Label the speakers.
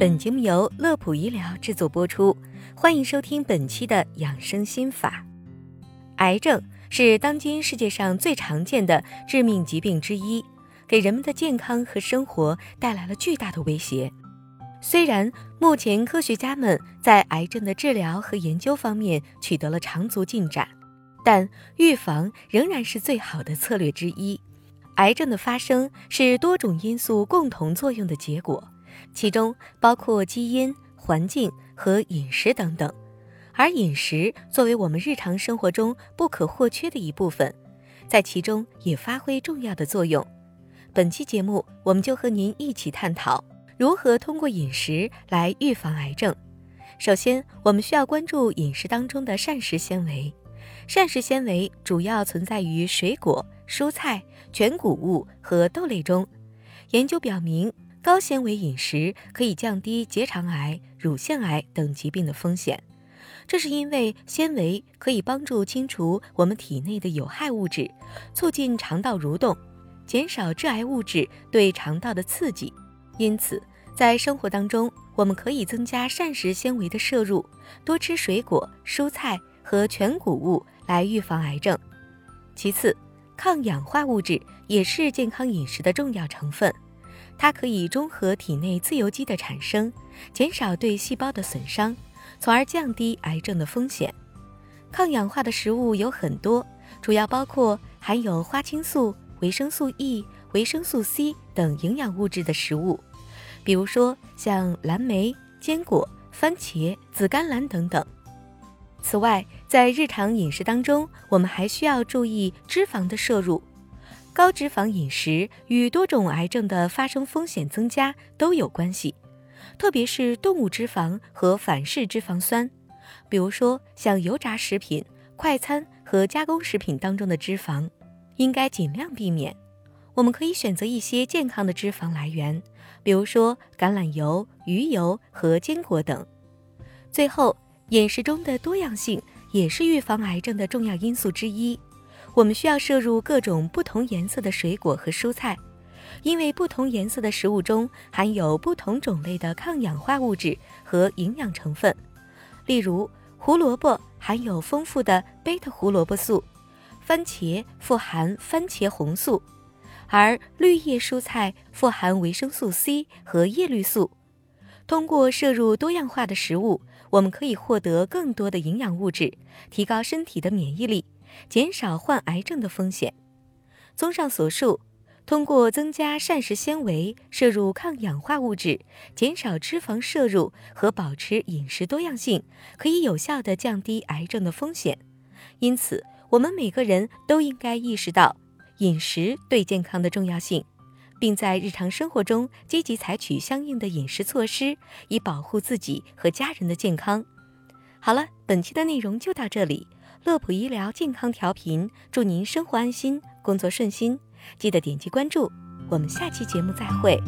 Speaker 1: 本节目由乐普医疗制作播出，欢迎收听本期的养生心法。癌症是当今世界上最常见的致命疾病之一，给人们的健康和生活带来了巨大的威胁。虽然目前科学家们在癌症的治疗和研究方面取得了长足进展，但预防仍然是最好的策略之一。癌症的发生是多种因素共同作用的结果。其中包括基因、环境和饮食等等，而饮食作为我们日常生活中不可或缺的一部分，在其中也发挥重要的作用。本期节目，我们就和您一起探讨如何通过饮食来预防癌症。首先，我们需要关注饮食当中的膳食纤维。膳食纤维主要存在于水果、蔬菜、全谷物和豆类中。研究表明。高纤维饮食可以降低结肠癌、乳腺癌等疾病的风险，这是因为纤维可以帮助清除我们体内的有害物质，促进肠道蠕动，减少致癌物质对肠道的刺激。因此，在生活当中，我们可以增加膳食纤维的摄入，多吃水果、蔬菜和全谷物来预防癌症。其次，抗氧化物质也是健康饮食的重要成分。它可以中和体内自由基的产生，减少对细胞的损伤，从而降低癌症的风险。抗氧化的食物有很多，主要包括含有花青素、维生素 E、维生素 C 等营养物质的食物，比如说像蓝莓、坚果、番茄、紫甘蓝等等。此外，在日常饮食当中，我们还需要注意脂肪的摄入。高脂肪饮食与多种癌症的发生风险增加都有关系，特别是动物脂肪和反式脂肪酸，比如说像油炸食品、快餐和加工食品当中的脂肪，应该尽量避免。我们可以选择一些健康的脂肪来源，比如说橄榄油、鱼油和坚果等。最后，饮食中的多样性也是预防癌症的重要因素之一。我们需要摄入各种不同颜色的水果和蔬菜，因为不同颜色的食物中含有不同种类的抗氧化物质和营养成分。例如，胡萝卜含有丰富的贝塔胡萝卜素，番茄富含番茄红素，而绿叶蔬菜富含维生素 C 和叶绿素。通过摄入多样化的食物，我们可以获得更多的营养物质，提高身体的免疫力。减少患癌症的风险。综上所述，通过增加膳食纤维、摄入抗氧化物质、减少脂肪摄入和保持饮食多样性，可以有效地降低癌症的风险。因此，我们每个人都应该意识到饮食对健康的重要性，并在日常生活中积极采取相应的饮食措施，以保护自己和家人的健康。好了，本期的内容就到这里。乐普医疗健康调频，祝您生活安心，工作顺心。记得点击关注，我们下期节目再会。